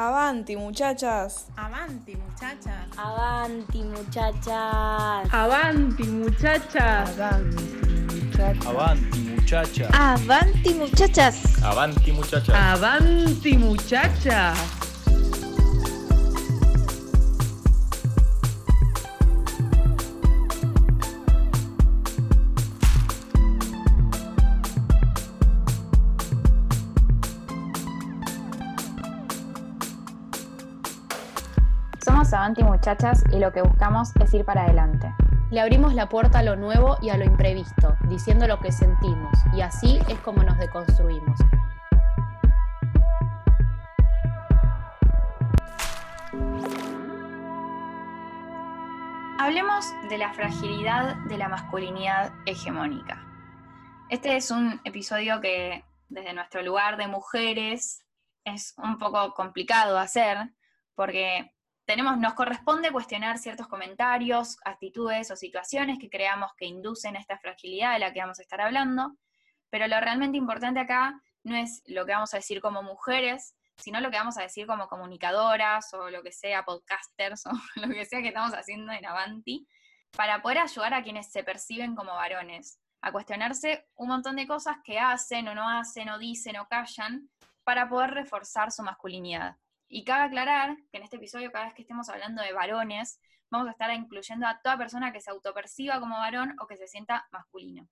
Avanti, muchachas. Avanti, muchachas. Avanti, muchachas. Avanti, muchachas. Avanti, muchachas. Avanti, muchachas. Avanti, muchachas. Avanti, muchachas. Avanti Muchachas y lo que buscamos es ir para adelante. Le abrimos la puerta a lo nuevo y a lo imprevisto, diciendo lo que sentimos, y así es como nos deconstruimos. Hablemos de la fragilidad de la masculinidad hegemónica. Este es un episodio que desde nuestro lugar de mujeres es un poco complicado hacer porque tenemos, nos corresponde cuestionar ciertos comentarios, actitudes o situaciones que creamos que inducen esta fragilidad de la que vamos a estar hablando, pero lo realmente importante acá no es lo que vamos a decir como mujeres, sino lo que vamos a decir como comunicadoras o lo que sea, podcasters o lo que sea que estamos haciendo en Avanti, para poder ayudar a quienes se perciben como varones, a cuestionarse un montón de cosas que hacen o no hacen o dicen o callan para poder reforzar su masculinidad. Y cabe aclarar que en este episodio, cada vez que estemos hablando de varones, vamos a estar incluyendo a toda persona que se autoperciba como varón o que se sienta masculino.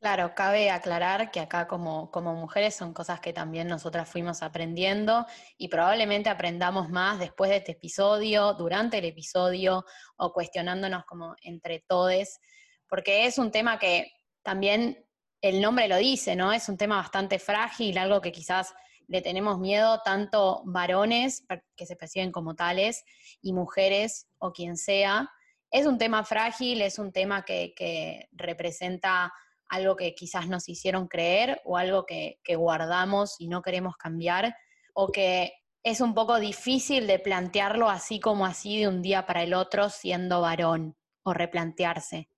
Claro, cabe aclarar que acá como, como mujeres son cosas que también nosotras fuimos aprendiendo y probablemente aprendamos más después de este episodio, durante el episodio o cuestionándonos como entre todes, porque es un tema que también el nombre lo dice, ¿no? Es un tema bastante frágil, algo que quizás le tenemos miedo tanto varones que se perciben como tales y mujeres o quien sea. Es un tema frágil, es un tema que, representa algo que quizás nos hicieron creer o algo que, guardamos y no queremos cambiar, o que es un poco difícil de plantearlo así como así de un día para el otro siendo varón o replantearse.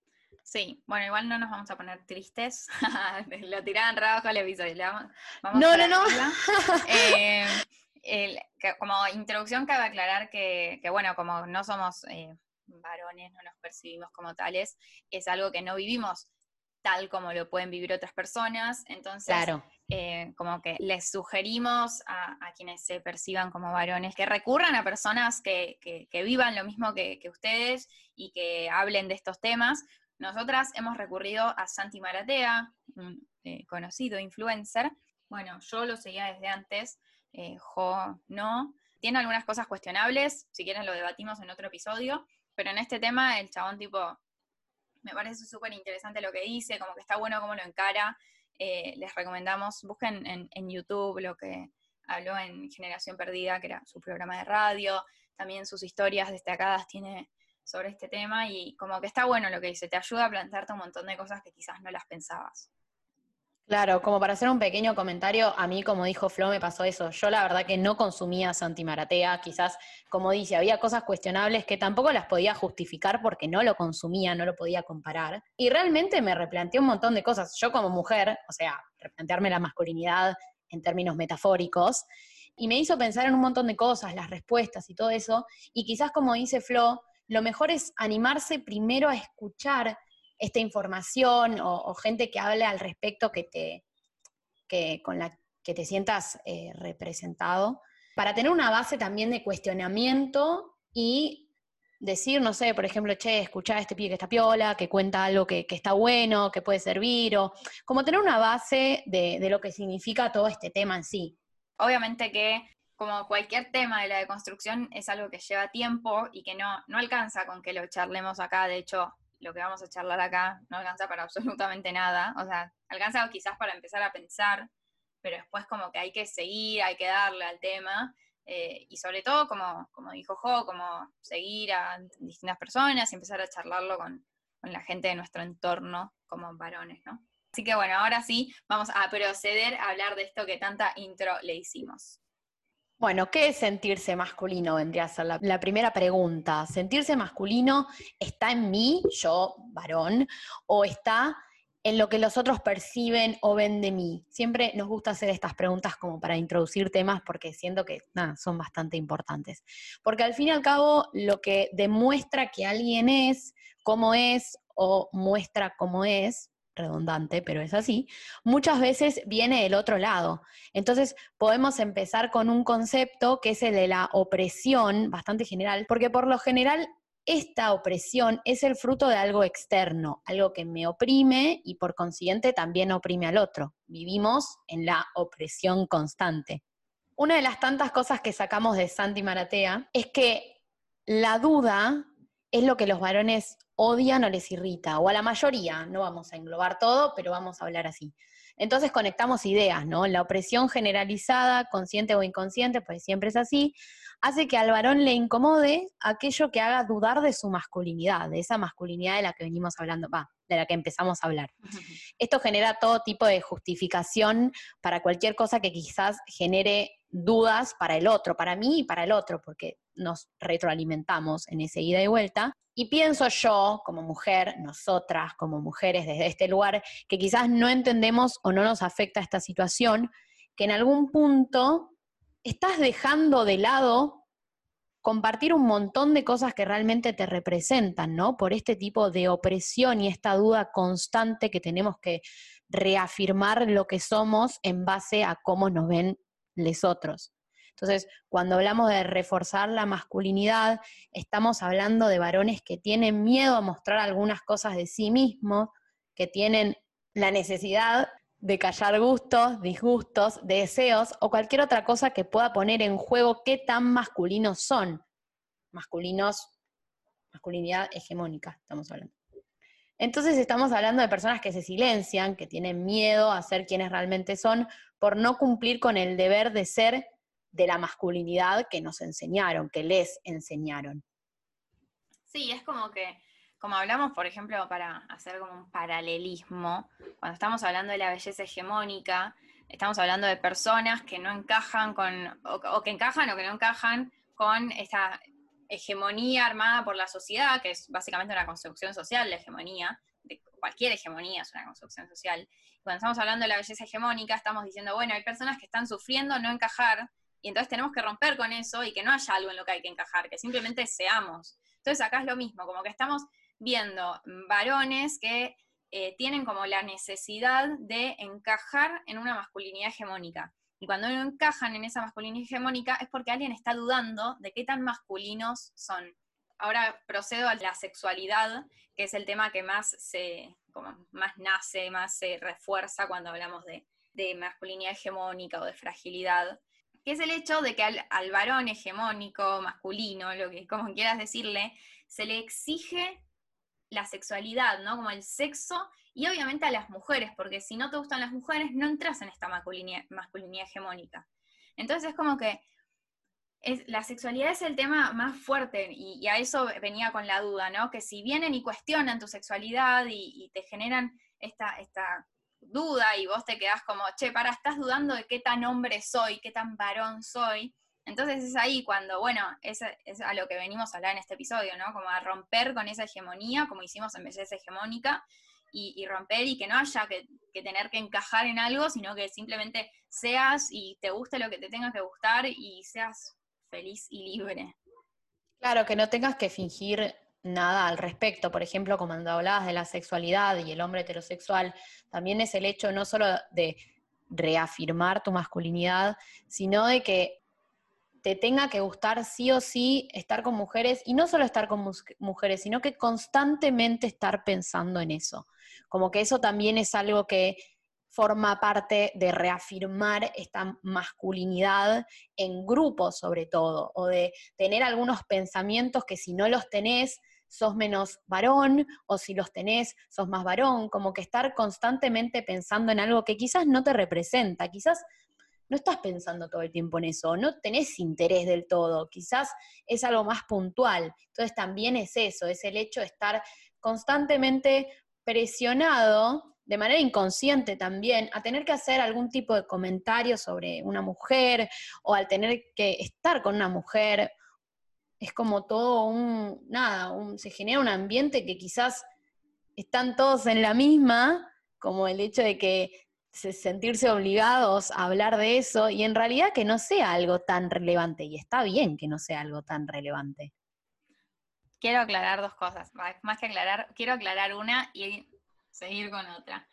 Sí, bueno, igual no nos vamos a poner tristes. Lo tiraban rabajo al episodio. Vamos, vamos no, no, no. eh, el, que, como introducción cabe aclarar que, que bueno, como no somos eh, varones, no nos percibimos como tales, es algo que no vivimos tal como lo pueden vivir otras personas. Entonces, claro. eh, como que les sugerimos a, a, quienes se perciban como varones que recurran a personas que, que, que vivan lo mismo que, ustedes y que hablen de estos temas. Nosotras hemos recurrido a Santi Maratea, un eh, conocido influencer. Bueno, yo lo seguía desde antes, eh, Jo no. Tiene algunas cosas cuestionables, si quieren lo debatimos en otro episodio, pero en este tema el chabón tipo me parece súper interesante lo que dice, como que está bueno cómo lo encara. Eh, les recomendamos, busquen en, en, YouTube lo que habló en Generación Perdida, que era su programa de radio, también sus historias destacadas tiene sobre este tema y como que está bueno lo que dice, te ayuda a plantearte un montón de cosas que quizás no las pensabas. Claro, como para hacer un pequeño comentario, a mí, como dijo Flo, me pasó eso. Yo la verdad que no consumía Santi Maratea, quizás, como dice, había cosas cuestionables que tampoco las podía justificar porque no lo consumía, no lo podía comparar. Y realmente me replanteé un montón de cosas. Yo como mujer, o sea, replantearme la masculinidad en términos metafóricos, y me hizo pensar en un montón de cosas, las respuestas y todo eso. Y quizás, como dice Flo, lo mejor es animarse primero a escuchar esta información o, gente que hable al respecto que te, que, con la que te sientas eh, representado, para tener una base también de cuestionamiento y decir, no sé, por ejemplo, che, escuchá a este pibe que está piola, que cuenta algo que, que, está bueno, que puede servir, o como tener una base de, de lo que significa todo este tema en sí. Obviamente que como cualquier tema de la deconstrucción es algo que lleva tiempo y que no, no alcanza con que lo charlemos acá, de hecho lo que vamos a charlar acá no alcanza para absolutamente nada, o sea, alcanza quizás para empezar a pensar, pero después como que hay que seguir, hay que darle al tema, eh, y sobre todo, como, como dijo Jo, como seguir a distintas personas y empezar a charlarlo con, con la gente de nuestro entorno como varones, ¿no? Así que bueno, ahora sí, vamos a proceder a hablar de esto que tanta intro le hicimos. Bueno, ¿qué es sentirse masculino? Vendría a ser la, primera pregunta. ¿Sentirse masculino está en mí, yo, varón, o está en lo que los otros perciben o ven de mí? Siempre nos gusta hacer estas preguntas como para introducir temas porque siento que son bastante importantes. Porque al fin y al cabo lo que demuestra que alguien es, cómo es o muestra cómo es, redundante, pero es así, muchas veces viene del otro lado. Entonces podemos empezar con un concepto que es el de la opresión, bastante general, porque por lo general esta opresión es el fruto de algo externo, algo que me oprime y por consiguiente también oprime al otro. Vivimos en la opresión constante. Una de las tantas cosas que sacamos de Santi Maratea es que la duda es lo que los varones odian o les irrita, o a la mayoría, no vamos a englobar todo, pero vamos a hablar así. Entonces conectamos ideas, ¿no? La opresión generalizada, consciente o inconsciente, pues siempre es así, hace que al varón le incomode aquello que haga dudar de su masculinidad, de esa masculinidad de la que venimos hablando, va, de la que empezamos a hablar. Esto genera todo tipo de justificación para cualquier cosa que quizás genere dudas para el otro, para mí y para el otro, porque nos retroalimentamos en ese ida y vuelta. Y pienso yo, como mujer, nosotras como mujeres desde este lugar, que quizás no entendemos o no nos afecta esta situación, que en algún punto estás dejando de lado compartir un montón de cosas que realmente te representan, ¿no? Por este tipo de opresión y esta duda constante que tenemos que reafirmar lo que somos en base a cómo nos ven los otros. Entonces, cuando hablamos de reforzar la masculinidad, estamos hablando de varones que tienen miedo a mostrar algunas cosas de sí mismos, que tienen la necesidad de callar gustos, disgustos, deseos o cualquier otra cosa que pueda poner en juego qué tan masculinos son. Masculinos, masculinidad hegemónica, estamos hablando. Entonces estamos hablando de personas que se silencian, que tienen miedo a ser quienes realmente son, por no cumplir con el deber de ser de la masculinidad que nos enseñaron, que les enseñaron. Sí, es como que como hablamos, por ejemplo, para hacer como un paralelismo, cuando estamos hablando de la belleza hegemónica, estamos hablando de personas que no encajan con, o, que encajan o que no encajan con esta hegemonía armada por la sociedad, que es básicamente una construcción social, la hegemonía, cualquier hegemonía es una construcción social. cuando estamos hablando de la belleza hegemónica, estamos diciendo, bueno, hay personas que están sufriendo no encajar, y entonces tenemos que romper con eso y que no haya algo en lo que hay que encajar, que simplemente seamos. Entonces acá es lo mismo, como que estamos viendo varones que eh, tienen como la necesidad de encajar en una masculinidad hegemónica. Y cuando no encajan en esa masculinidad hegemónica es porque alguien está dudando de qué tan masculinos son. Ahora procedo a la sexualidad, que es el tema que más se, como más nace, más se refuerza cuando hablamos de, masculinidad hegemónica o de fragilidad, que es el hecho de que al, varón hegemónico, masculino, lo que como quieras decirle, se le exige la sexualidad, ¿no? Como el sexo y obviamente a las mujeres, porque si no te gustan las mujeres, no entras en esta masculinidad, hegemónica. Entonces es como que es, la sexualidad es el tema más fuerte y, a eso venía con la duda, ¿no? Que si vienen y cuestionan tu sexualidad y, te generan esta, esta duda y vos te quedás como, che, para, estás dudando de qué tan hombre soy, qué tan varón soy, entonces es ahí cuando, bueno, es, a lo que venimos a hablar en este episodio, ¿no? Como a romper con esa hegemonía, como hicimos en belleza hegemónica, y, romper y que no haya que, tener que encajar en algo, sino que simplemente seas y te guste lo que te tenga que gustar y seas feliz y libre. Claro, que no tengas que fingir nada al respecto. Por ejemplo, cuando hablabas de la sexualidad y el hombre heterosexual, también es el hecho no solo de reafirmar tu masculinidad, sino de que te tenga que gustar sí o sí estar con mujeres, y no solo estar con mujeres, sino que constantemente estar pensando en eso. Como que eso también es algo que forma parte de reafirmar esta masculinidad en grupo sobre todo, o de tener algunos pensamientos que si no los tenés, sos menos varón, o si los tenés, sos más varón, como que estar constantemente pensando en algo que quizás no te representa, quizás no estás pensando todo el tiempo en eso, no tenés interés del todo, quizás es algo más puntual. Entonces también es eso, es el hecho de estar constantemente presionado, de manera inconsciente también, a tener que hacer algún tipo de comentario sobre una mujer o al tener que estar con una mujer. Es como todo un, nada, se genera un ambiente que quizás están todos en la misma, como el hecho de que se- sentirse obligados a hablar de eso y en realidad que no sea algo tan relevante, y está bien que no sea algo tan relevante. Quiero aclarar dos cosas. Más que aclarar, quiero aclarar una y seguir con otra.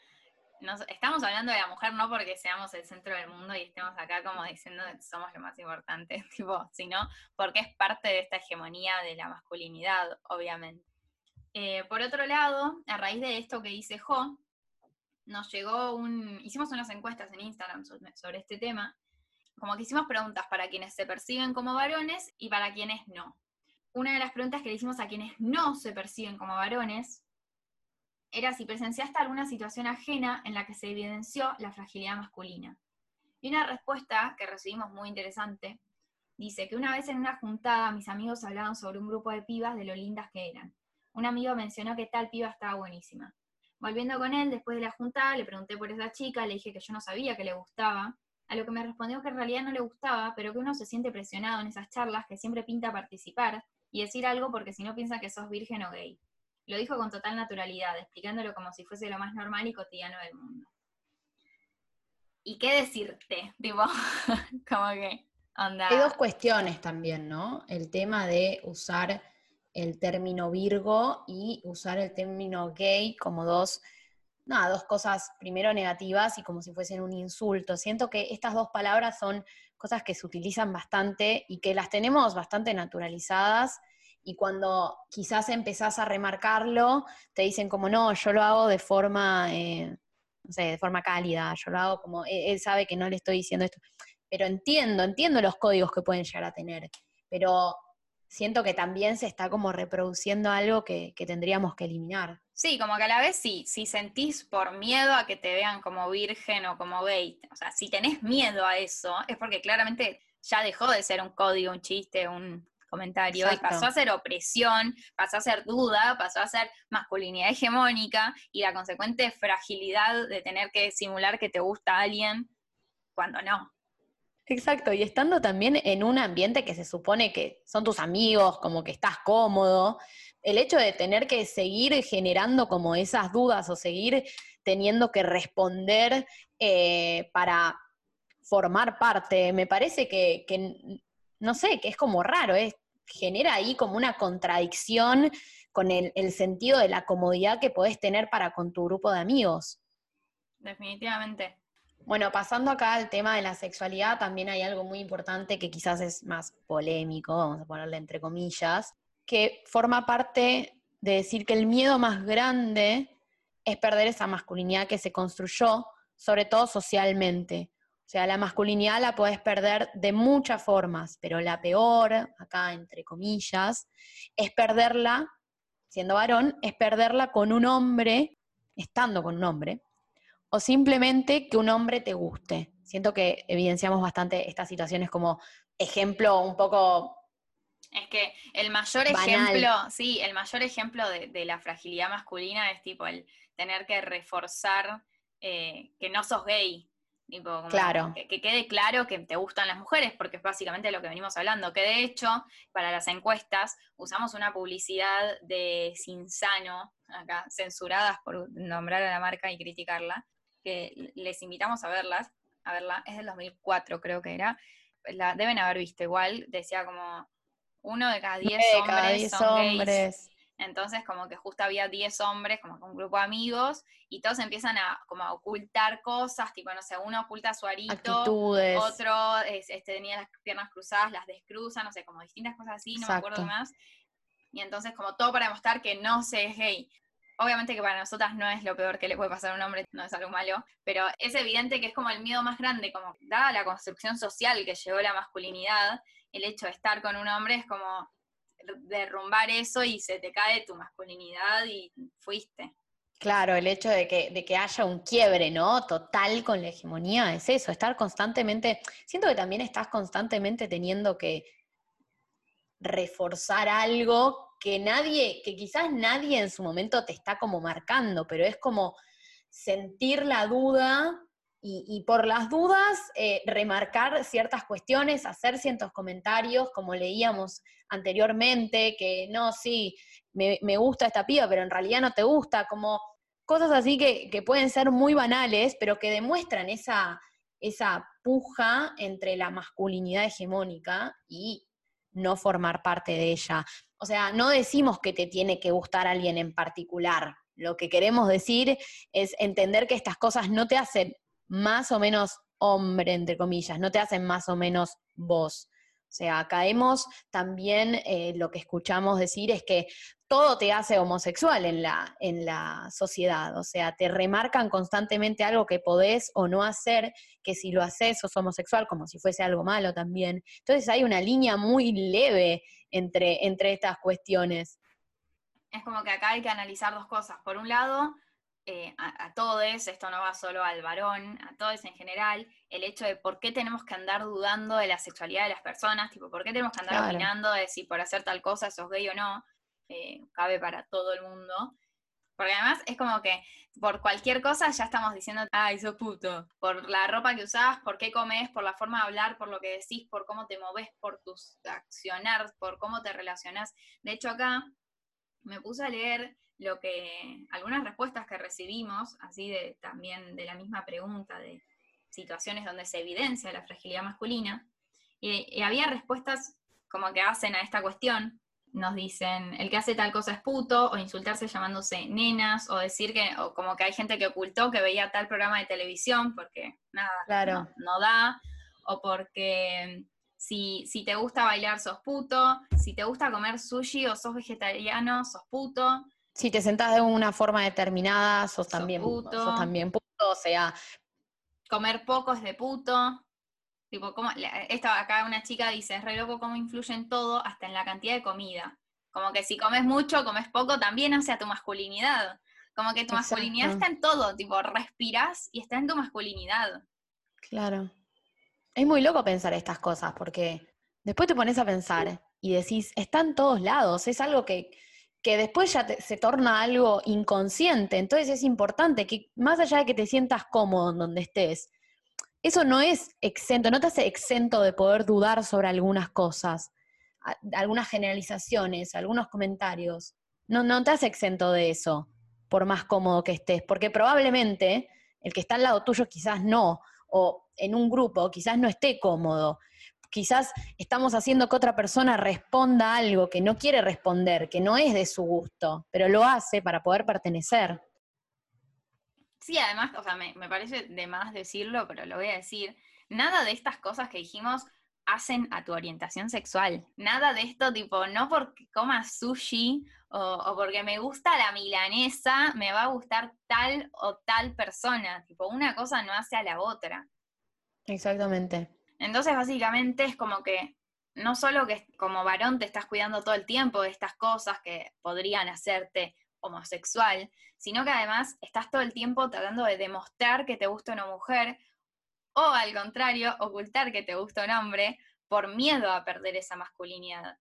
Nos- estamos hablando de la mujer no porque seamos el centro del mundo y estemos acá como diciendo que somos lo más importante, tipo, sino porque es parte de esta hegemonía de la masculinidad, obviamente. Eh, por otro lado, a raíz de esto que dice Jo, nos llegó un. Hicimos unas encuestas en Instagram sobre, este tema. Como que hicimos preguntas para quienes se perciben como varones y para quienes no. Una de las preguntas que le hicimos a quienes no se perciben como varones era si presenciaste alguna situación ajena en la que se evidenció la fragilidad masculina. Y una respuesta que recibimos muy interesante dice que una vez en una juntada mis amigos hablaban sobre un grupo de pibas de lo lindas que eran. Un amigo mencionó que tal piba estaba buenísima. Volviendo con él, después de la juntada, le pregunté por esa chica, le dije que yo no sabía que le gustaba, a lo que me respondió que en realidad no le gustaba, pero que uno se siente presionado en esas charlas, que siempre pinta participar y decir algo porque si no piensa que sos virgen o gay. Lo dijo con total naturalidad, explicándolo como si fuese lo más normal y cotidiano del mundo. ¿Y qué decirte? Tipo, como que, onda. Hay dos cuestiones también, ¿no? El tema de usar el término virgo y usar el término gay como dos, nada, dos cosas primero negativas y como si fuesen un insulto. Siento que estas dos palabras son cosas que se utilizan bastante y que las tenemos bastante naturalizadas y cuando quizás empezás a remarcarlo, te dicen como, no, yo lo hago de forma, eh, no sé, de forma cálida, yo lo hago como, él, él sabe que no le estoy diciendo esto. Pero entiendo, entiendo los códigos que pueden llegar a tener, pero siento que también se está como reproduciendo algo que, que tendríamos que eliminar. Sí, como que a la vez sí, si sentís por miedo a que te vean como virgen o como gay, o sea, si tenés miedo a eso, es porque claramente ya dejó de ser un código, un chiste, un comentario, Exacto. y pasó a ser opresión, pasó a ser duda, pasó a ser masculinidad hegemónica y la consecuente fragilidad de tener que simular que te gusta a alguien cuando no. Exacto, y estando también en un ambiente que se supone que son tus amigos, como que estás cómodo, el hecho de tener que seguir generando como esas dudas o seguir teniendo que responder eh, para formar parte, me parece que, que, no sé, que es como raro, es, genera ahí como una contradicción con el, el sentido de la comodidad que podés tener para con tu grupo de amigos. Definitivamente. Bueno, pasando acá al tema de la sexualidad, también hay algo muy importante que quizás es más polémico, vamos a ponerle entre comillas, que forma parte de decir que el miedo más grande es perder esa masculinidad que se construyó, sobre todo socialmente. O sea, la masculinidad la podés perder de muchas formas, pero la peor, acá entre comillas, es perderla, siendo varón, es perderla con un hombre, estando con un hombre, o simplemente que un hombre te guste. Siento que evidenciamos bastante estas situaciones como ejemplo un poco Es que el mayor Banal. ejemplo, sí, el mayor ejemplo de, de la fragilidad masculina es tipo el tener que reforzar eh, que no sos gay. Tipo, como Claro. Que, que quede claro que te gustan las mujeres, porque es básicamente lo que venimos hablando. Que de hecho, para las encuestas, usamos una publicidad de Sinsano, acá, censuradas por nombrar a la marca y criticarla, que les invitamos a verlas, a verla, es del 2004 creo que era, la deben haber visto igual, decía como uno de cada 10 nueve de hombres cada diez son gays. Entonces, como que justo había 10 hombres, como que un grupo de amigos, y todos empiezan a, como a ocultar cosas, tipo, no sé, uno oculta su arito, Actitudes. otro es- este, tenía las piernas cruzadas, las descruza, no sé, como distintas cosas así, no me acuerdo Exacto. más. Y entonces, como todo para demostrar que no se es gay. Obviamente que para nosotras no es lo peor que le puede pasar a un hombre, no es algo malo, pero es evidente que es como el miedo más grande, como dada la construcción social que llevó la masculinidad, el hecho de estar con un hombre es como derrumbar eso y se te cae tu masculinidad y fuiste. Claro, el hecho de que, de que haya un quiebre, ¿no? Total con la hegemonía es eso, estar constantemente, siento que también estás constantemente teniendo que reforzar algo que nadie, que quizás nadie en su momento te está como marcando, pero es como sentir la duda y, por las dudas eh, remarcar ciertas cuestiones, hacer ciertos comentarios, como leíamos anteriormente, que no, sí, me, me gusta esta piba, pero en realidad no te gusta, como cosas así que, que pueden ser muy banales, pero que demuestran esa, esa puja entre la masculinidad hegemónica y no formar parte de ella. O sea, no decimos que te tiene que gustar alguien en particular. Lo que queremos decir es entender que estas cosas no te hacen más o menos hombre, entre comillas, no te hacen más o menos vos. O sea, caemos también, eh, lo que escuchamos decir es que todo te hace homosexual en la, en la sociedad. O sea, te remarcan constantemente algo que podés o no hacer, que si lo haces sos homosexual, como si fuese algo malo también. Entonces hay una línea muy leve entre, entre estas cuestiones. Es como que acá hay que analizar dos cosas. Por un lado, eh, a, todos, esto no va solo al varón, a todos en general, el hecho de por qué tenemos que andar dudando de la sexualidad de las personas, tipo, por qué tenemos que andar opinando de si por hacer tal cosa sos gay o no, eh, cabe para todo el mundo. Porque además es como que por cualquier cosa ya estamos diciendo, ay, sos puto. Por la ropa que usás, por qué comes, por la forma de hablar, por lo que decís, por cómo te moves, por tus accionar, por cómo te relacionás. De hecho, acá me puse a leer lo que, algunas respuestas que recibimos, así de también de la misma pregunta, de situaciones donde se evidencia la fragilidad masculina, y, había respuestas como que hacen a esta cuestión, nos dicen, el que hace tal cosa es puto, o insultarse llamándose nenas, o decir que, o como que hay gente que ocultó que veía tal programa de televisión, porque nada, claro. no, da, o porque si, si, te gusta bailar sos puto, si te gusta comer sushi o sos vegetariano sos puto, si te sentás de una forma determinada, sos, también puto. Sos también puto, o sea. Comer poco es de puto. Tipo, como, esta, acá una chica dice, es re loco cómo influye en todo, hasta en la cantidad de comida. Como que si comes mucho, comes poco, también hace a tu masculinidad. Como que tu masculinidad está en todo, tipo, respiras y está en tu masculinidad. Claro. Es muy loco pensar estas cosas, porque después te pones a pensar y decís, está en todos lados, es algo que, que después ya se torna algo inconsciente. Entonces es importante que más allá de que te sientas cómodo en donde estés, eso no es exento, no te hace exento de poder dudar sobre algunas cosas, algunas generalizaciones, algunos comentarios. No, no te hace exento de eso, por más cómodo que estés, porque probablemente el que está al lado tuyo quizás no, o en un grupo quizás no esté cómodo quizás estamos haciendo que otra persona responda algo que no quiere responder, que no es de su gusto, pero lo hace para poder pertenecer. Sí, además, o sea, me, parece de más decirlo, pero lo voy a decir, nada de estas cosas que dijimos hacen a tu orientación sexual. Nada de esto, tipo, no porque comas sushi o, o, porque me gusta la milanesa, me va a gustar tal o tal persona. Tipo, una cosa no hace a la otra. Exactamente. Entonces, básicamente es como que no solo que como varón te estás cuidando todo el tiempo de estas cosas que podrían hacerte homosexual, sino que además estás todo el tiempo tratando de demostrar que te gusta una mujer o al contrario, ocultar que te gusta un hombre por miedo a perder esa masculinidad.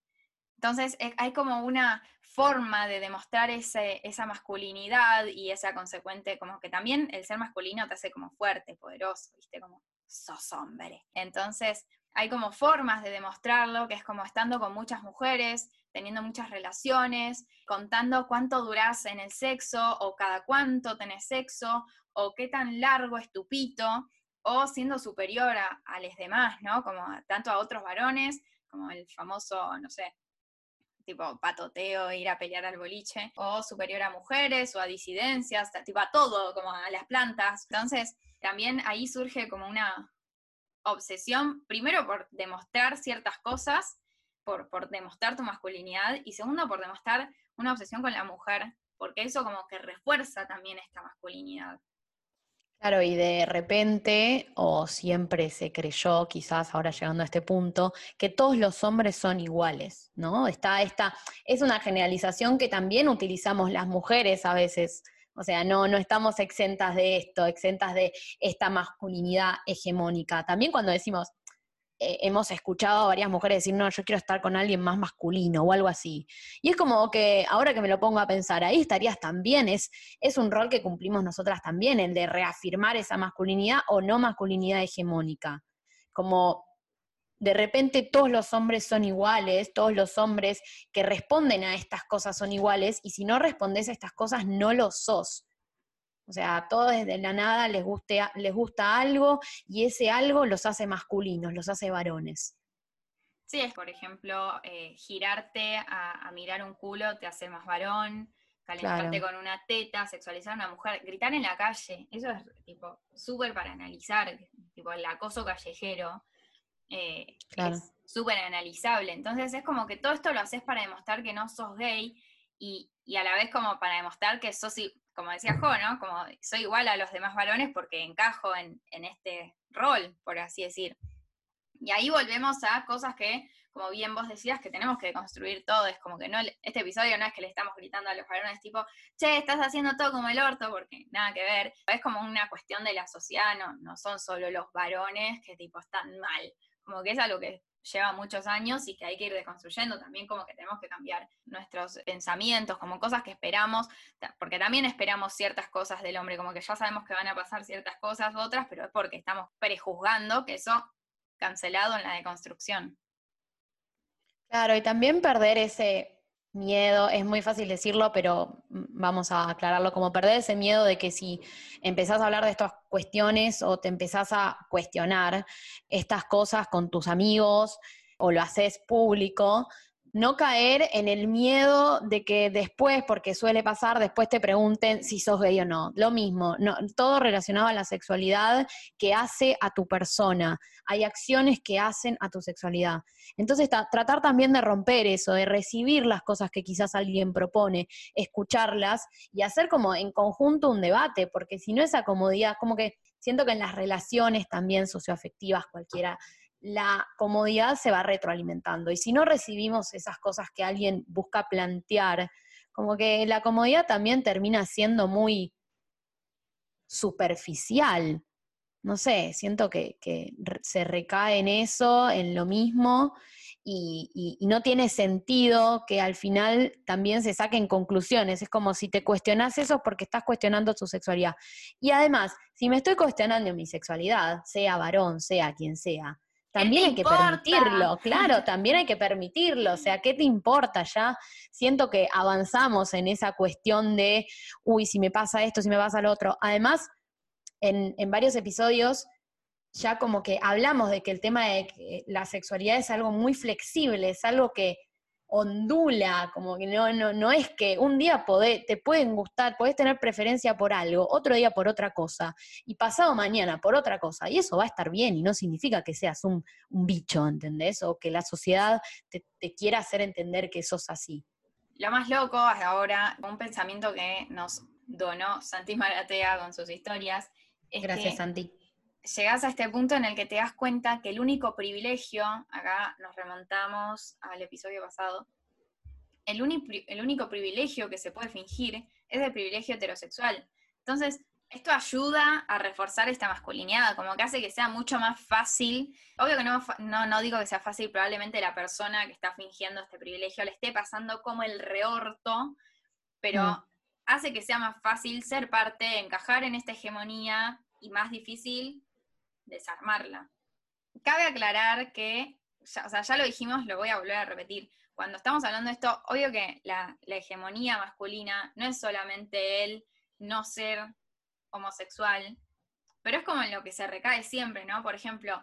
Entonces hay como una forma de demostrar esa masculinidad y esa consecuente, como que también el ser masculino te hace como fuerte, poderoso, ¿viste? Como sos hombre. Entonces, hay como formas de demostrarlo, que es como estando con muchas mujeres, teniendo muchas relaciones, contando cuánto durás en el sexo, o cada cuánto tenés sexo, o qué tan largo es tu pito, o siendo superior a, a los demás, ¿no? Como tanto a otros varones, como el famoso, no sé, tipo patoteo, ir a pelear al boliche, o superior a mujeres, o a disidencias, tipo a todo, como a las plantas. Entonces, también ahí surge como una obsesión, primero por demostrar ciertas cosas, por, por demostrar tu masculinidad, y segundo por demostrar una obsesión con la mujer, porque eso como que refuerza también esta masculinidad. Claro, y de repente, o siempre se creyó, quizás ahora llegando a este punto, que todos los hombres son iguales, ¿no? Está esta, es una generalización que también utilizamos las mujeres a veces o sea, no, no estamos exentas de esto, exentas de esta masculinidad hegemónica. También cuando decimos, eh, hemos escuchado a varias mujeres decir, no, yo quiero estar con alguien más masculino o algo así. Y es como que ahora que me lo pongo a pensar, ahí estarías también, es, es un rol que cumplimos nosotras también, el de reafirmar esa masculinidad o no masculinidad hegemónica. Como de repente todos los hombres son iguales, todos los hombres que responden a estas cosas son iguales, y si no respondes a estas cosas, no lo sos. O sea, todo desde la nada les, guste, les gusta algo y ese algo los hace masculinos, los hace varones. Sí, es por ejemplo, eh, girarte a, mirar un culo te hace más varón, calentarte con una teta, sexualizar a una mujer, gritar en la calle, eso es tipo súper para analizar, tipo el acoso callejero. Eh, es súper analizable. Entonces es como que todo esto lo haces para demostrar que no sos gay y, a la vez como para demostrar que sos, como decía Jo, ¿no? Como soy igual a los demás varones porque encajo en, en este rol, por así decir. Y ahí volvemos a cosas que, como bien vos decías, que tenemos que construir todo. Es como que no, este episodio no es que le estamos gritando a los varones tipo, che, estás haciendo todo como el orto, porque nada que ver. Es como una cuestión de la sociedad, no, no son solo los varones que tipo están mal. Como que es algo que lleva muchos años y que hay que ir deconstruyendo también como que tenemos que cambiar nuestros pensamientos, como cosas que esperamos, porque también esperamos ciertas cosas del hombre, como que ya sabemos que van a pasar ciertas cosas, otras, pero es porque estamos prejuzgando que eso cancelado en la deconstrucción. Claro, y también perder ese miedo, es muy fácil decirlo, pero vamos a aclararlo como perder ese miedo de que si empezás a hablar de estas cuestiones o te empezás a cuestionar estas cosas con tus amigos o lo haces público, no caer en el miedo de que después, porque suele pasar, después te pregunten si sos gay o no. Lo mismo, todo relacionado a la sexualidad que hace a tu persona. Hay acciones que hacen a tu sexualidad. Entonces, tratar también de romper eso, de recibir las cosas que quizás alguien propone, escucharlas y hacer como en conjunto un debate, porque si no esa comodidad, como que siento que en las relaciones también socioafectivas, cualquiera la comodidad se va retroalimentando. Y si no recibimos esas cosas que alguien busca plantear, como que la comodidad también termina siendo muy superficial. No sé, siento que, se recae en eso, en lo mismo, y, y, no tiene sentido que al final también se saquen conclusiones. Es como si te cuestionas eso porque estás cuestionando tu sexualidad. Y además, si me estoy cuestionando mi sexualidad, sea varón, sea quien sea, también hay que permitirlo, claro, también hay que permitirlo. O sea, ¿qué te importa? Ya siento que avanzamos en esa cuestión de, uy, si me pasa esto, si me pasa lo otro. Además, en, en varios episodios ya como que hablamos de que el tema de la sexualidad es algo muy flexible, es algo que ondula, como que no, no, no es que un día te pueden gustar, podés tener preferencia por algo, otro día por otra cosa, y pasado mañana por otra cosa, y eso va a estar bien, y no significa que seas un, bicho, ¿entendés? O que la sociedad te, quiera hacer entender que sos así. Lo más loco es ahora, un pensamiento que nos donó Santi Maratea con sus historias. Es Gracias, Santi llegas a este punto en el que te das cuenta que el único privilegio, acá nos remontamos al episodio pasado, el, el, único privilegio que se puede fingir es el privilegio heterosexual. Entonces, esto ayuda a reforzar esta masculinidad, como que hace que sea mucho más fácil. Obvio que no, no, no digo que sea fácil, probablemente la persona que está fingiendo este privilegio le esté pasando como el reorto, pero mm. hace que sea más fácil ser parte, encajar en esta hegemonía y más difícil desarmarla. Cabe aclarar que, ya, o sea, ya lo dijimos, lo voy a volver a repetir. Cuando estamos hablando de esto, obvio que la, hegemonía masculina no es solamente el no ser homosexual, pero es como en lo que se recae siempre, ¿no? Por ejemplo,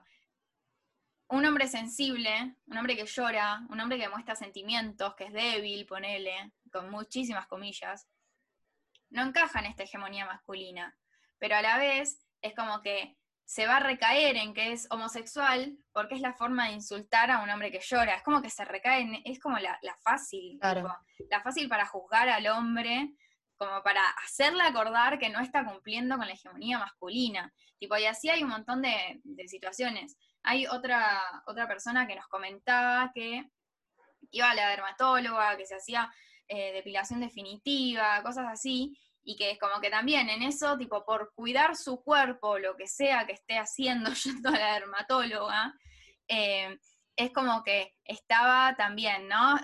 un hombre sensible, un hombre que llora, un hombre que muestra sentimientos, que es débil, ponele, con muchísimas comillas, no encaja en esta hegemonía masculina. Pero a la vez es como que se va a recaer en que es homosexual porque es la forma de insultar a un hombre que llora. Es como que se recae, en, es como la, fácil, la fácil para juzgar al hombre, como para hacerle acordar que no está cumpliendo con la hegemonía masculina. Tipo, y así hay un montón de, situaciones. Hay otra, otra persona que nos comentaba que iba a la dermatóloga, que se hacía eh, depilación definitiva, cosas así, y que es como que también en eso, tipo, por cuidar su cuerpo, lo que sea que esté haciendo yendo a la dermatóloga, eh, es como que estaba también, ¿no?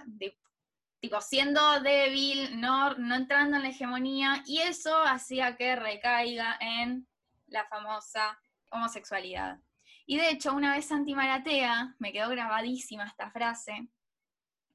tipo, siendo débil, no, no entrando en la hegemonía, y eso hacía que recaiga en la famosa homosexualidad. Y de hecho, una vez Santi Maratea, me quedó grabadísima esta frase,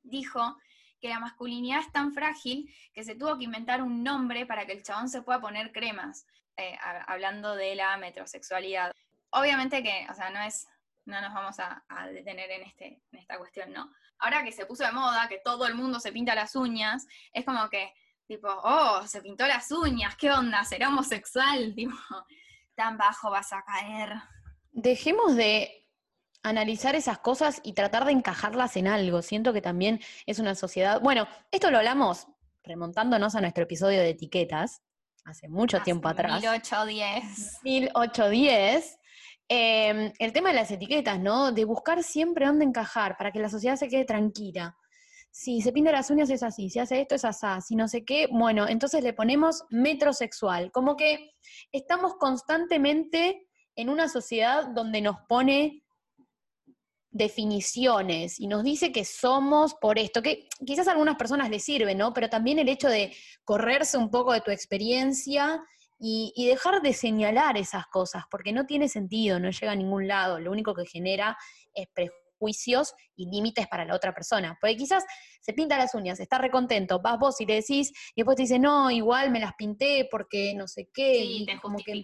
dijo que la masculinidad es tan frágil que se tuvo que inventar un nombre para que el chabón se pueda poner cremas. eh, hablando de la metrosexualidad. Obviamente que, o sea, no es, no nos vamos a, a detener en, este, en esta cuestión, ¿no? Ahora que se puso de moda, que todo el mundo se pinta las uñas, es como que, tipo, oh, se pintó las uñas, ¿qué onda? ¿Será homosexual? Tipo, tan bajo vas a caer. Dejemos de analizar esas cosas y tratar de encajarlas en algo. Siento que también es una sociedad. Bueno, esto lo hablamos remontándonos a nuestro episodio de etiquetas, hace mucho tiempo atrás. 1810. 1810. eh, el tema de las etiquetas, ¿no? De buscar siempre dónde encajar para que la sociedad se quede tranquila. Si se pinta las uñas es así, si hace esto es así, si no sé qué, bueno, entonces le ponemos metrosexual. Como que estamos constantemente en una sociedad donde nos pone definiciones y nos dice que somos por esto, que quizás a algunas personas les sirve, ¿no? Pero también el hecho de correrse un poco de tu experiencia y, y dejar de señalar esas cosas, porque no tiene sentido, no llega a ningún lado, lo único que genera es prejuicios y límites para la otra persona. Porque quizás se pinta las uñas, está recontento, vas vos y le decís, y después te dice, no, igual me las pinté porque no sé qué. Sí, y te como que.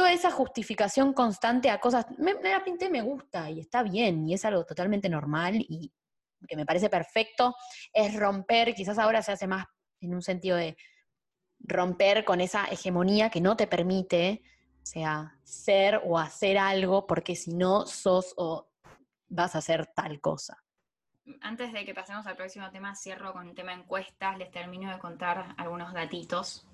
Toda esa justificación constante a cosas, me, la pinté, me gusta y está bien y es algo totalmente normal y que me parece perfecto, es romper, quizás ahora se hace más en un sentido de romper con esa hegemonía que no te permite, sea, ser o hacer algo porque si no sos o vas a hacer tal cosa. Antes de que pasemos al próximo tema, cierro con el tema encuestas, les termino de contar algunos datitos.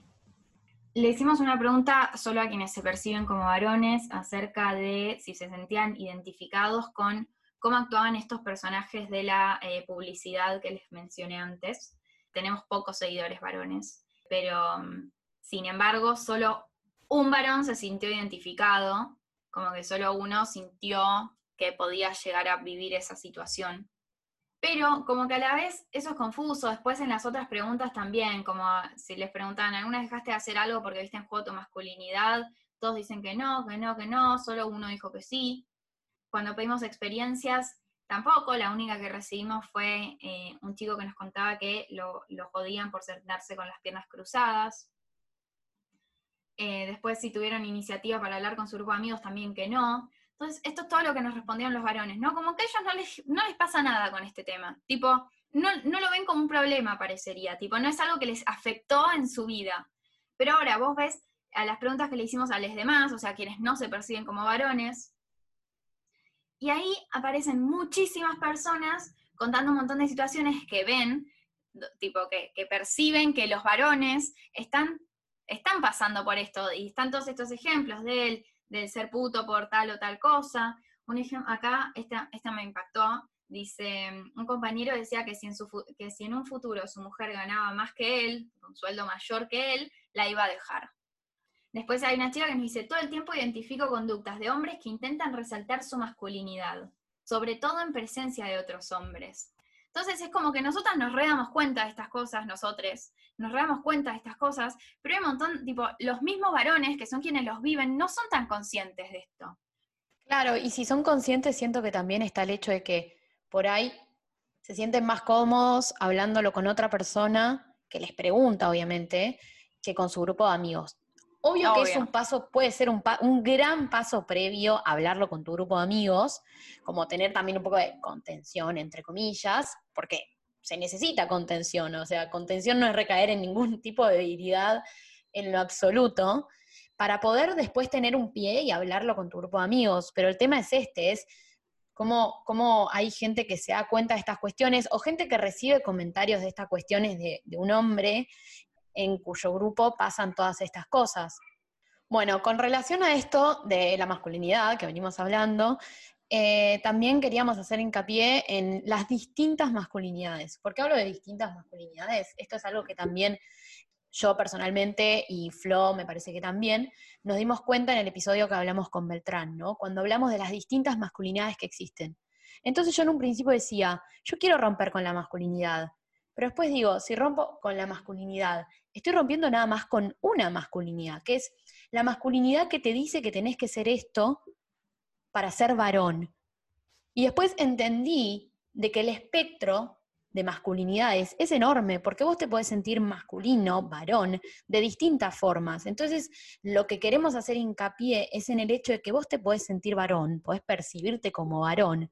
Le hicimos una pregunta solo a quienes se perciben como varones acerca de si se sentían identificados con cómo actuaban estos personajes de la eh, publicidad que les mencioné antes. Tenemos pocos seguidores varones, pero mm, sin embargo, solo un varón se sintió identificado, como que solo uno sintió que podía llegar a vivir esa situación. Pero como que a la vez eso es confuso, después en las otras preguntas también, como si les preguntan, ¿alguna dejaste de hacer algo porque viste en juego tu masculinidad? Todos dicen que no, que no, que no, solo uno dijo que sí. Cuando pedimos experiencias, tampoco, la única que recibimos fue eh, un chico que nos contaba que lo, lo jodían por sentarse con las piernas cruzadas. Eh, después si tuvieron iniciativa para hablar con su grupo de amigos, también que no. Entonces, esto es todo lo que nos respondieron los varones, ¿no? Como que a ellos no les, no les pasa nada con este tema. Tipo, no, no lo ven como un problema, parecería. Tipo, no es algo que les afectó en su vida. Pero ahora vos ves a las preguntas que le hicimos a los demás, o sea, quienes no se perciben como varones, y ahí aparecen muchísimas personas contando un montón de situaciones que ven, tipo, que, que perciben que los varones están, están pasando por esto, y están todos estos ejemplos de él, del ser puto por tal o tal cosa. Un ejemplo, acá, esta, esta me impactó, dice, un compañero decía que si, en su, que si en un futuro su mujer ganaba más que él, un sueldo mayor que él, la iba a dejar. Después hay una chica que nos dice, todo el tiempo identifico conductas de hombres que intentan resaltar su masculinidad, sobre todo en presencia de otros hombres. Entonces es como que nosotras nos re damos cuenta de estas cosas, nosotros, nos re damos cuenta de estas cosas, pero hay un montón, tipo, los mismos varones, que son quienes los viven, no son tan conscientes de esto. Claro, y si son conscientes, siento que también está el hecho de que por ahí se sienten más cómodos hablándolo con otra persona que les pregunta, obviamente, que con su grupo de amigos. Obvio, que es un paso, puede ser un, pa- un gran paso previo hablarlo con tu grupo de amigos, como tener también un poco de contención, entre comillas, porque se necesita contención, o sea, contención no es recaer en ningún tipo de debilidad en lo absoluto, para poder después tener un pie y hablarlo con tu grupo de amigos. Pero el tema es este, es cómo, cómo hay gente que se da cuenta de estas cuestiones o gente que recibe comentarios de estas cuestiones de, de un hombre en cuyo grupo pasan todas estas cosas. Bueno, con relación a esto de la masculinidad que venimos hablando, eh, también queríamos hacer hincapié en las distintas masculinidades. ¿Por qué hablo de distintas masculinidades? Esto es algo que también yo personalmente y Flo me parece que también nos dimos cuenta en el episodio que hablamos con Beltrán, ¿no? Cuando hablamos de las distintas masculinidades que existen. Entonces yo en un principio decía, yo quiero romper con la masculinidad, pero después digo, si rompo con la masculinidad, estoy rompiendo nada más con una masculinidad, que es la masculinidad que te dice que tenés que ser esto para ser varón. Y después entendí de que el espectro de masculinidades es enorme, porque vos te podés sentir masculino, varón, de distintas formas. Entonces, lo que queremos hacer hincapié es en el hecho de que vos te podés sentir varón, podés percibirte como varón,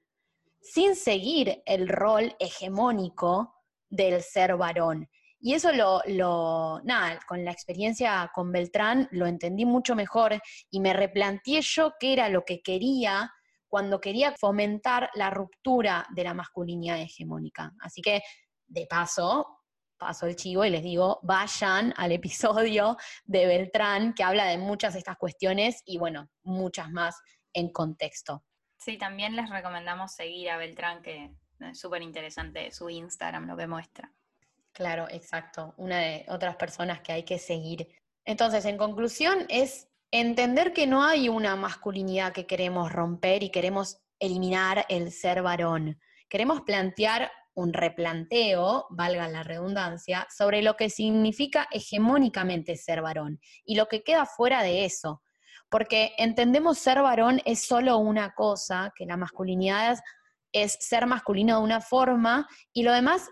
sin seguir el rol hegemónico del ser varón. Y eso lo, nada, con la experiencia con Beltrán lo entendí mucho mejor y me replanteé yo qué era lo que quería cuando quería fomentar la ruptura de la masculinidad hegemónica. Así que, de paso, paso el chivo y les digo, vayan al episodio de Beltrán que habla de muchas de estas cuestiones y bueno, muchas más en contexto. Sí, también les recomendamos seguir a Beltrán, que es súper interesante su Instagram, lo que muestra. Claro, exacto. Una de otras personas que hay que seguir. Entonces, en conclusión, es entender que no hay una masculinidad que queremos romper y queremos eliminar el ser varón. Queremos plantear un replanteo, valga la redundancia, sobre lo que significa hegemónicamente ser varón y lo que queda fuera de eso. Porque entendemos ser varón es solo una cosa, que la masculinidad es ser masculino de una forma y lo demás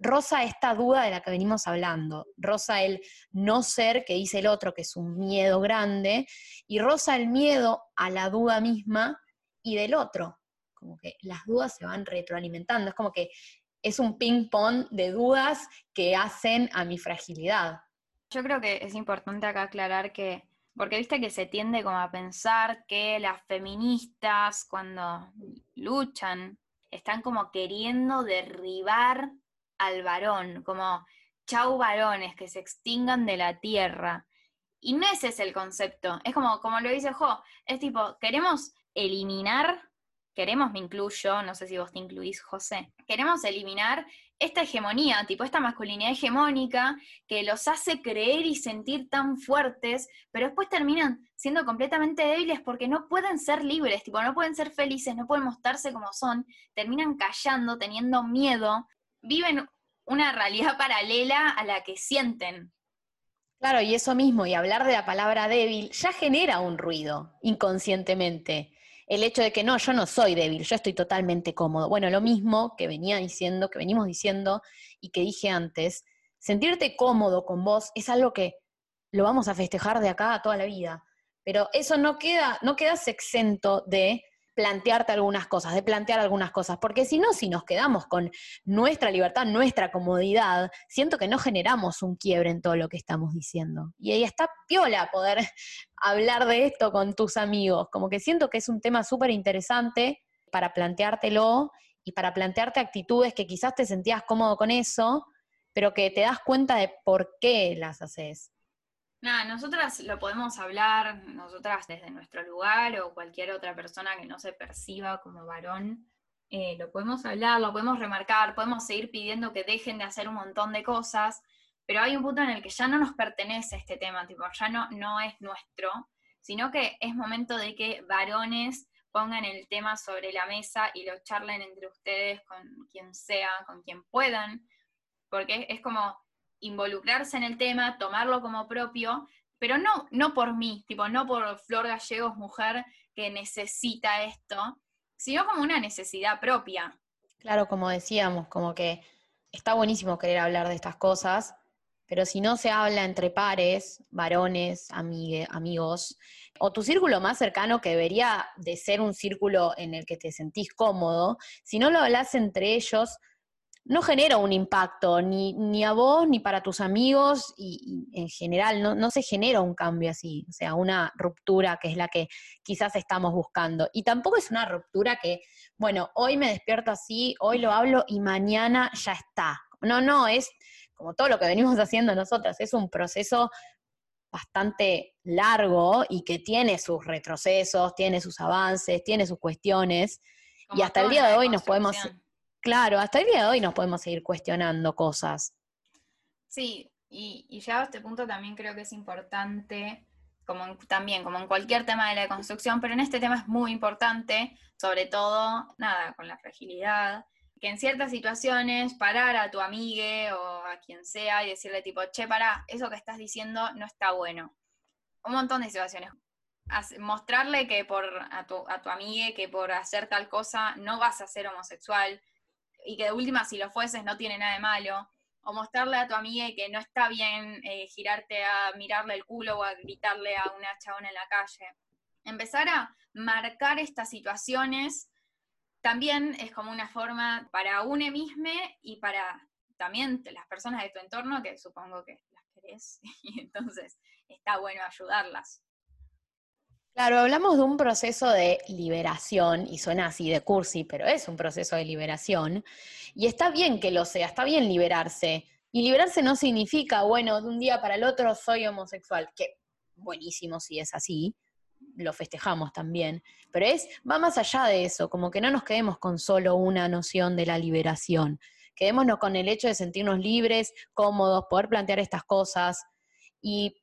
rosa esta duda de la que venimos hablando, rosa el no ser que dice el otro, que es un miedo grande, y rosa el miedo a la duda misma y del otro. Como que las dudas se van retroalimentando, es como que es un ping-pong de dudas que hacen a mi fragilidad. Yo creo que es importante acá aclarar que, porque viste que se tiende como a pensar que las feministas cuando luchan están como queriendo derribar al varón, como chau varones, que se extingan de la tierra. Y no ese es el concepto, es como, como lo dice Jo, es tipo, queremos eliminar, queremos, me incluyo, no sé si vos te incluís, José, queremos eliminar esta hegemonía, tipo esta masculinidad hegemónica que los hace creer y sentir tan fuertes, pero después terminan siendo completamente débiles porque no pueden ser libres, tipo, no pueden ser felices, no pueden mostrarse como son, terminan callando, teniendo miedo, viven una realidad paralela a la que sienten. Claro, y eso mismo, y hablar de la palabra débil ya genera un ruido inconscientemente. El hecho de que no, yo no soy débil, yo estoy totalmente cómodo. Bueno, lo mismo que venía diciendo, que venimos diciendo y que dije antes, sentirte cómodo con vos es algo que lo vamos a festejar de acá a toda la vida. Pero eso no queda, no quedas exento de plantearte algunas cosas, de plantear algunas cosas, porque si no, si nos quedamos con nuestra libertad, nuestra comodidad, siento que no generamos un quiebre en todo lo que estamos diciendo. Y ahí está piola poder hablar de esto con tus amigos, como que siento que es un tema súper interesante para planteártelo y para plantearte actitudes que quizás te sentías cómodo con eso, pero que te das cuenta de por qué las haces. Nada, nosotras lo podemos hablar, nosotras desde nuestro lugar o cualquier otra persona que no se perciba como varón, eh, lo podemos hablar, lo podemos remarcar, podemos seguir pidiendo que dejen de hacer un montón de cosas, pero hay un punto en el que ya no nos pertenece este tema, tipo, ya no, no es nuestro, sino que es momento de que varones pongan el tema sobre la mesa y lo charlen entre ustedes con quien sea, con quien puedan, porque es como involucrarse en el tema, tomarlo como propio, pero no, no por mí, tipo, no por Flor Gallegos, mujer que necesita esto, sino como una necesidad propia. Claro, como decíamos, como que está buenísimo querer hablar de estas cosas, pero si no se habla entre pares, varones, amigos, o tu círculo más cercano que debería de ser un círculo en el que te sentís cómodo, si no lo hablas entre ellos, no genera un impacto ni, ni, a vos ni para tus amigos y, en general no, no, se genera un cambio así, o sea, una ruptura que es la que quizás estamos buscando. Y tampoco es una ruptura que, bueno, hoy me despierto así, hoy lo hablo y mañana ya está. No, no, es como todo lo que venimos haciendo nosotras, es un proceso bastante largo y que tiene sus retrocesos, tiene sus avances, tiene sus cuestiones. y hasta el día de hoy nos podemos Claro, hasta el día de hoy nos podemos seguir cuestionando cosas. Sí, y, y llegado a este punto también creo que es importante, como también, como en cualquier tema de la construcción, pero en este tema es muy importante, sobre todo, nada, con la fragilidad, que en ciertas situaciones parar a tu amigue o a quien sea y decirle tipo, che, para, eso que estás diciendo no está bueno. Un montón de situaciones. mostrarle que por a tu, a tu amigue que por hacer tal cosa no vas a ser homosexual, y que de última si lo fueses no tiene nada de malo, o mostrarle a tu amiga que no está bien eh, girarte a mirarle el culo o a gritarle a una chabona en la calle. Empezar a marcar estas situaciones también es como una forma para uno mismo y para también las personas de tu entorno que supongo que las querés y entonces está bueno ayudarlas. Claro, hablamos de un proceso de liberación, y suena así de cursi, pero es un proceso de liberación, y está bien que lo sea, está bien liberarse. Y liberarse no significa, bueno, de un día para el otro soy homosexual, que buenísimo si es así, lo festejamos también, pero es, va más allá de eso, como que no nos quedemos con solo una noción de la liberación, quedémonos con el hecho de sentirnos libres, cómodos, poder plantear estas cosas y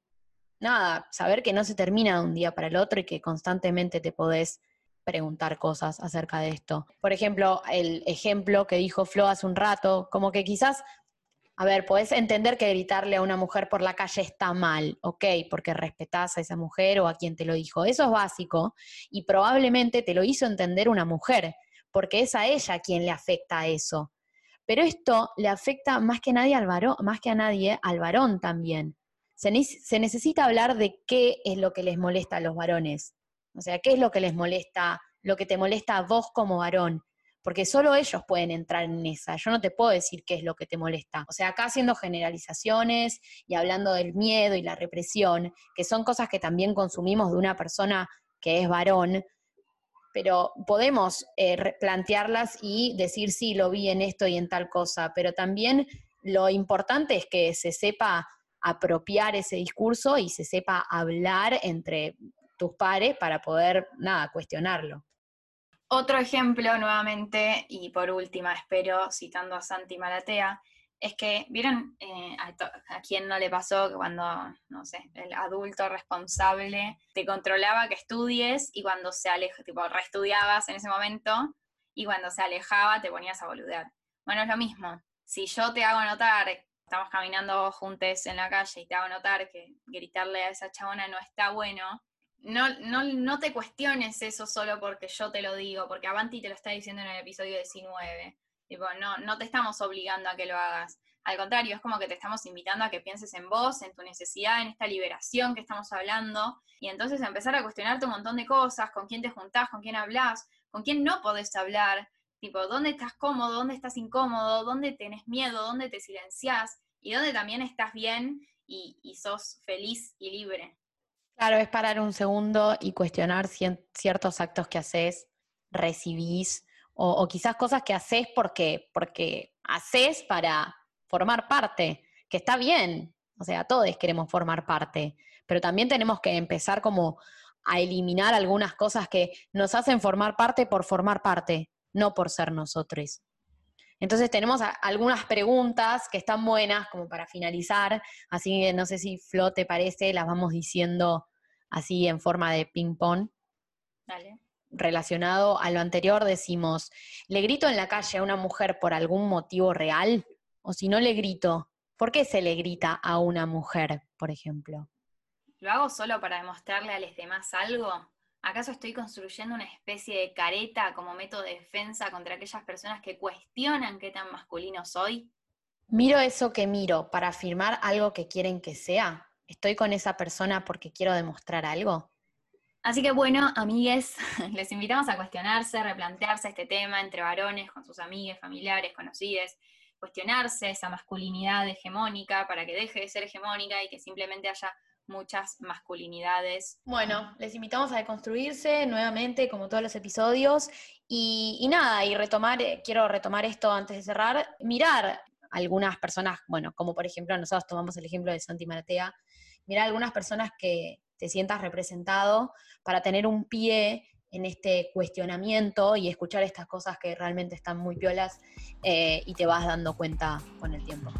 nada, saber que no se termina de un día para el otro y que constantemente te podés preguntar cosas acerca de esto. Por ejemplo, el ejemplo que dijo Flo hace un rato, como que quizás, a ver, podés entender que gritarle a una mujer por la calle está mal, ok, porque respetás a esa mujer o a quien te lo dijo. Eso es básico y probablemente te lo hizo entender una mujer, porque es a ella quien le afecta eso. Pero esto le afecta más que nadie al varón, más que a nadie al varón también se, necesita hablar de qué es lo que les molesta a los varones. O sea, qué es lo que les molesta, lo que te molesta a vos como varón. Porque solo ellos pueden entrar en esa. Yo no te puedo decir qué es lo que te molesta. O sea, acá haciendo generalizaciones y hablando del miedo y la represión, que son cosas que también consumimos de una persona que es varón, pero podemos eh, plantearlas y decir, sí, lo vi en esto y en tal cosa, pero también lo importante es que se sepa apropiar ese discurso y se sepa hablar entre tus pares para poder, nada, cuestionarlo. Otro ejemplo, nuevamente, y por última, espero, citando a Santi Malatea, es que, ¿vieron eh, a, quién no le pasó que cuando, no sé, el adulto responsable te controlaba que estudies y cuando se alejaba, tipo, reestudiabas en ese momento y cuando se alejaba te ponías a boludear? Bueno, es lo mismo. Si yo te hago notar estamos caminando juntos en la calle y te hago notar que gritarle a esa chabona no está bueno, no, no, no te cuestiones eso solo porque yo te lo digo, porque Avanti te lo está diciendo en el episodio 19. Tipo, no, no te estamos obligando a que lo hagas. Al contrario, es como que te estamos invitando a que pienses en vos, en tu necesidad, en esta liberación que estamos hablando, y entonces empezar a cuestionarte un montón de cosas, con quién te juntás, con quién hablas, con quién no podés hablar, Tipo, ¿dónde estás cómodo? ¿Dónde estás incómodo? ¿Dónde tenés miedo? ¿Dónde te silenciás? Y dónde también estás bien y, sos feliz y libre. Claro, es parar un segundo y cuestionar ciertos actos que haces, recibís, o, quizás cosas que haces porque, porque haces para formar parte, que está bien, o sea, todos queremos formar parte, pero también tenemos que empezar como a eliminar algunas cosas que nos hacen formar parte por formar parte no por ser nosotros. Entonces tenemos algunas preguntas que están buenas como para finalizar, así que no sé si Flo te parece, las vamos diciendo así en forma de ping-pong. Dale. Relacionado a lo anterior decimos, ¿le grito en la calle a una mujer por algún motivo real? O si no le grito, ¿por qué se le grita a una mujer, por ejemplo? ¿Lo hago solo para demostrarle a los demás algo? ¿Acaso estoy construyendo una especie de careta como método de defensa contra aquellas personas que cuestionan qué tan masculino soy? Miro eso que miro para afirmar algo que quieren que sea. ¿Estoy con esa persona porque quiero demostrar algo? Así que bueno, amigues, les invitamos a cuestionarse, replantearse este tema entre varones, con sus amigues, familiares, conocidos, cuestionarse esa masculinidad hegemónica para que deje de ser hegemónica y que simplemente haya muchas masculinidades. Bueno, les invitamos a deconstruirse nuevamente, como todos los episodios, y, nada, y retomar, eh, quiero retomar esto antes de cerrar, mirar algunas personas, bueno, como por ejemplo nosotros tomamos el ejemplo de Santi Maratea, mirar algunas personas que te sientas representado para tener un pie en este cuestionamiento y escuchar estas cosas que realmente están muy piolas eh, y te vas dando cuenta con el tiempo.